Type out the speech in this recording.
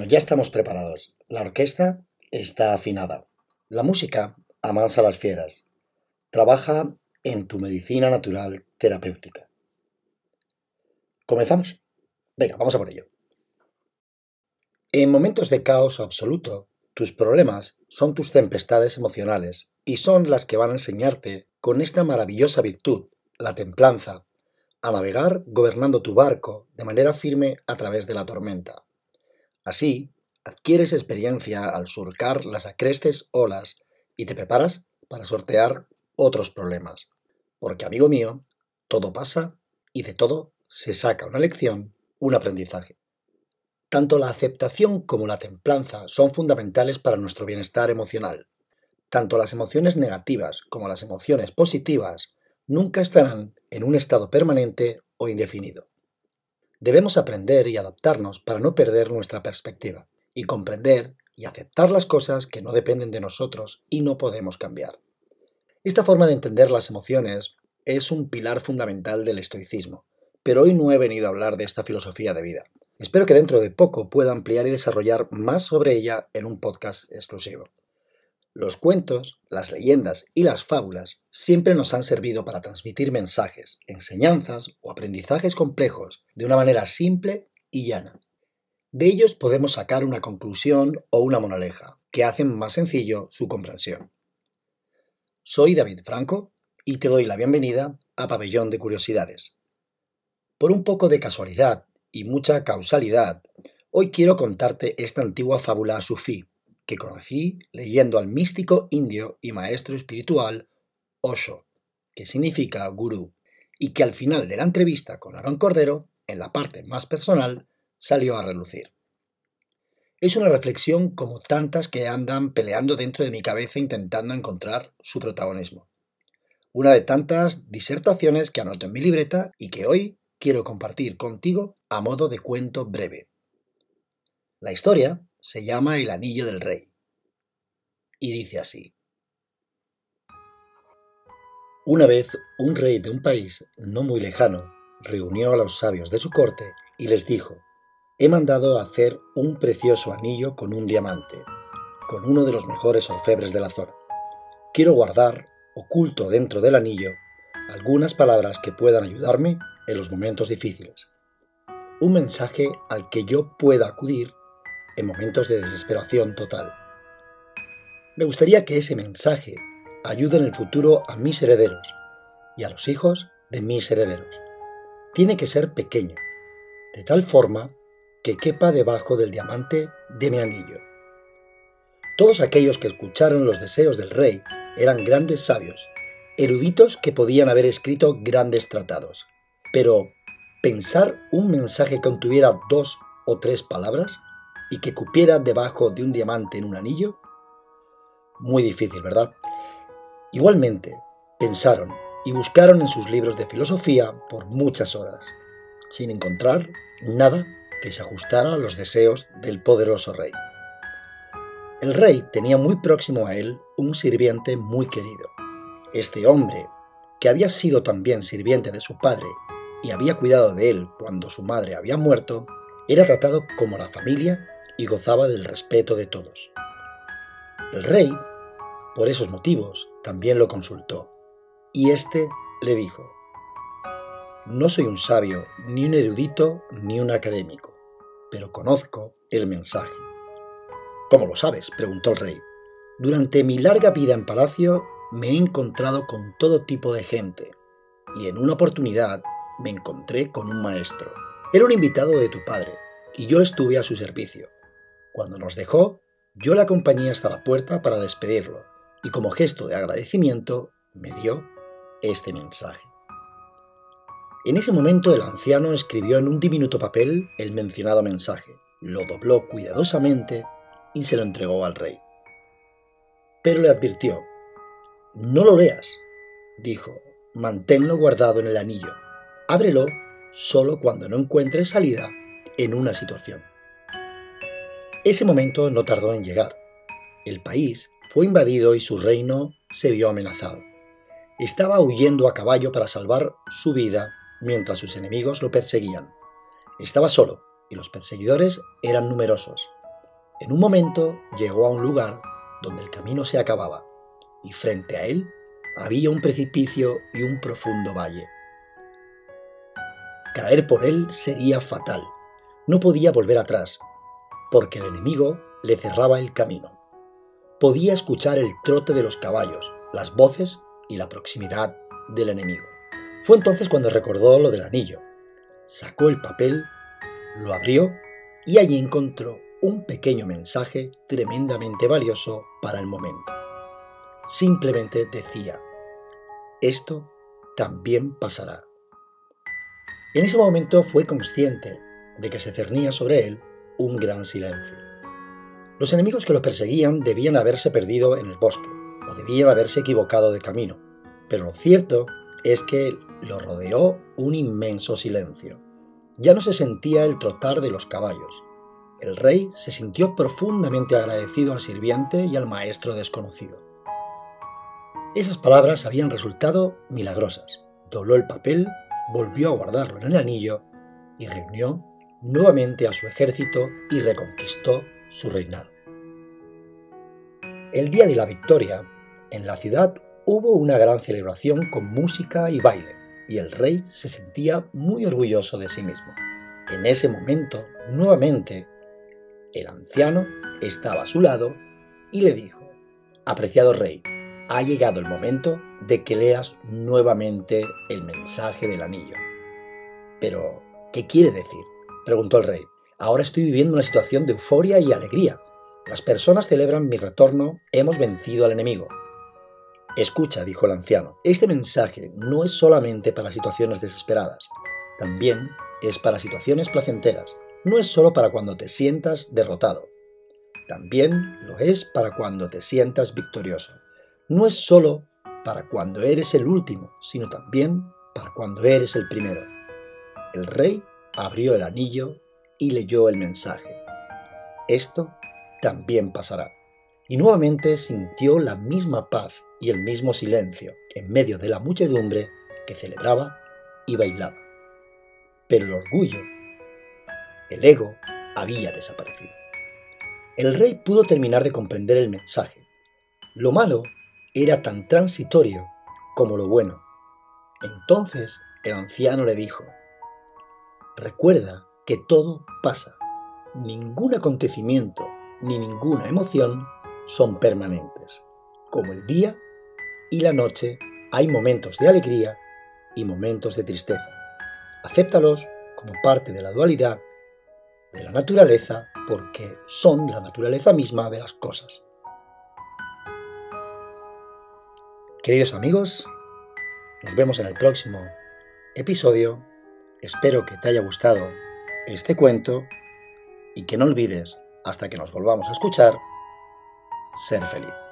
Bueno, ya estamos preparados. La orquesta está afinada. La música amansa las fieras. Trabaja en tu medicina natural terapéutica. ¿Comenzamos? Venga, vamos a por ello. En momentos de caos absoluto, tus problemas son tus tempestades emocionales y son las que van a enseñarte con esta maravillosa virtud, la templanza, a navegar gobernando tu barco de manera firme a través de la tormenta. Así, adquieres experiencia al surcar las acrestes olas y te preparas para sortear otros problemas. Porque, amigo mío, todo pasa y de todo se saca una lección, un aprendizaje. Tanto la aceptación como la templanza son fundamentales para nuestro bienestar emocional. Tanto las emociones negativas como las emociones positivas nunca estarán en un estado permanente o indefinido. Debemos aprender y adaptarnos para no perder nuestra perspectiva y comprender y aceptar las cosas que no dependen de nosotros y no podemos cambiar. Esta forma de entender las emociones es un pilar fundamental del estoicismo, pero hoy no he venido a hablar de esta filosofía de vida. Espero que dentro de poco pueda ampliar y desarrollar más sobre ella en un podcast exclusivo. Los cuentos, las leyendas y las fábulas siempre nos han servido para transmitir mensajes, enseñanzas o aprendizajes complejos de una manera simple y llana. De ellos podemos sacar una conclusión o una monaleja que hacen más sencillo su comprensión. Soy David Franco y te doy la bienvenida a Pabellón de Curiosidades. Por un poco de casualidad y mucha causalidad, hoy quiero contarte esta antigua fábula sufí que conocí leyendo al místico indio y maestro espiritual Osho, que significa gurú, y que al final de la entrevista con Aaron Cordero, en la parte más personal, salió a relucir. Es una reflexión como tantas que andan peleando dentro de mi cabeza intentando encontrar su protagonismo. Una de tantas disertaciones que anoto en mi libreta y que hoy quiero compartir contigo a modo de cuento breve. La historia se llama El Anillo del Rey. Y dice así. Una vez un rey de un país no muy lejano reunió a los sabios de su corte y les dijo, he mandado hacer un precioso anillo con un diamante, con uno de los mejores orfebres de la zona. Quiero guardar, oculto dentro del anillo, algunas palabras que puedan ayudarme en los momentos difíciles. Un mensaje al que yo pueda acudir en momentos de desesperación total. Me gustaría que ese mensaje ayude en el futuro a mis herederos y a los hijos de mis herederos. Tiene que ser pequeño, de tal forma que quepa debajo del diamante de mi anillo. Todos aquellos que escucharon los deseos del rey eran grandes sabios, eruditos que podían haber escrito grandes tratados. Pero, ¿pensar un mensaje que contuviera dos o tres palabras y que cupiera debajo de un diamante en un anillo? Muy difícil, ¿verdad? Igualmente, pensaron y buscaron en sus libros de filosofía por muchas horas, sin encontrar nada que se ajustara a los deseos del poderoso rey. El rey tenía muy próximo a él un sirviente muy querido. Este hombre, que había sido también sirviente de su padre y había cuidado de él cuando su madre había muerto, era tratado como la familia y gozaba del respeto de todos. El rey, por esos motivos, también lo consultó, y éste le dijo, No soy un sabio, ni un erudito, ni un académico, pero conozco el mensaje. ¿Cómo lo sabes? preguntó el rey. Durante mi larga vida en palacio me he encontrado con todo tipo de gente, y en una oportunidad me encontré con un maestro. Era un invitado de tu padre, y yo estuve a su servicio. Cuando nos dejó, yo le acompañé hasta la puerta para despedirlo y como gesto de agradecimiento me dio este mensaje. En ese momento el anciano escribió en un diminuto papel el mencionado mensaje, lo dobló cuidadosamente y se lo entregó al rey. Pero le advirtió, no lo leas, dijo, manténlo guardado en el anillo, ábrelo solo cuando no encuentres salida en una situación. Ese momento no tardó en llegar. El país fue invadido y su reino se vio amenazado. Estaba huyendo a caballo para salvar su vida mientras sus enemigos lo perseguían. Estaba solo y los perseguidores eran numerosos. En un momento llegó a un lugar donde el camino se acababa, y frente a él había un precipicio y un profundo valle. Caer por él sería fatal. No podía volver atrás, porque el enemigo le cerraba el camino. Podía escuchar el trote de los caballos, las voces y la proximidad del enemigo. Fue entonces cuando recordó lo del anillo. Sacó el papel, lo abrió y allí encontró un pequeño mensaje tremendamente valioso para el momento. Simplemente decía, esto también pasará. En ese momento fue consciente de que se cernía sobre él un gran silencio. Los enemigos que lo perseguían debían haberse perdido en el bosque, o debían haberse equivocado de camino, pero lo cierto es que lo rodeó un inmenso silencio. Ya no se sentía el trotar de los caballos. El rey se sintió profundamente agradecido al sirviente y al maestro desconocido. Esas palabras habían resultado milagrosas. Dobló el papel, volvió a guardarlo en el anillo y reunió nuevamente a su ejército y reconquistó su reinado. El día de la victoria, en la ciudad hubo una gran celebración con música y baile, y el rey se sentía muy orgulloso de sí mismo. En ese momento, nuevamente, el anciano estaba a su lado y le dijo, Apreciado rey, ha llegado el momento de que leas nuevamente el mensaje del anillo. Pero, ¿qué quiere decir? Preguntó el rey. Ahora estoy viviendo una situación de euforia y alegría. Las personas celebran mi retorno, hemos vencido al enemigo. Escucha, dijo el anciano, este mensaje no es solamente para situaciones desesperadas, también es para situaciones placenteras, no es solo para cuando te sientas derrotado, también lo es para cuando te sientas victorioso. No es solo para cuando eres el último, sino también para cuando eres el primero. El rey abrió el anillo y leyó el mensaje. Esto también pasará. Y nuevamente sintió la misma paz y el mismo silencio en medio de la muchedumbre que celebraba y bailaba. Pero el orgullo, el ego, había desaparecido. El rey pudo terminar de comprender el mensaje. Lo malo era tan transitorio como lo bueno. Entonces el anciano le dijo, recuerda que todo pasa. Ningún acontecimiento ni ninguna emoción son permanentes. Como el día y la noche hay momentos de alegría y momentos de tristeza. Acéptalos como parte de la dualidad de la naturaleza porque son la naturaleza misma de las cosas. Queridos amigos, nos vemos en el próximo episodio. Espero que te haya gustado este cuento y que no olvides, hasta que nos volvamos a escuchar, ser feliz.